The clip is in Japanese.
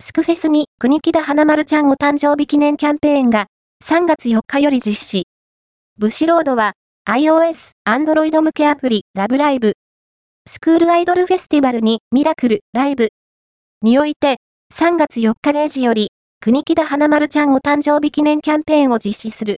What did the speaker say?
スクフェスに国木田花丸ちゃんお誕生日記念キャンペーンが3月4日より実施。ブシロードは iOS、Android 向けアプリラブライブ。スクールアイドルフェスティバルにミラクルライブ。において3月4日0時より国木田花丸ちゃんお誕生日記念キャンペーンを実施する。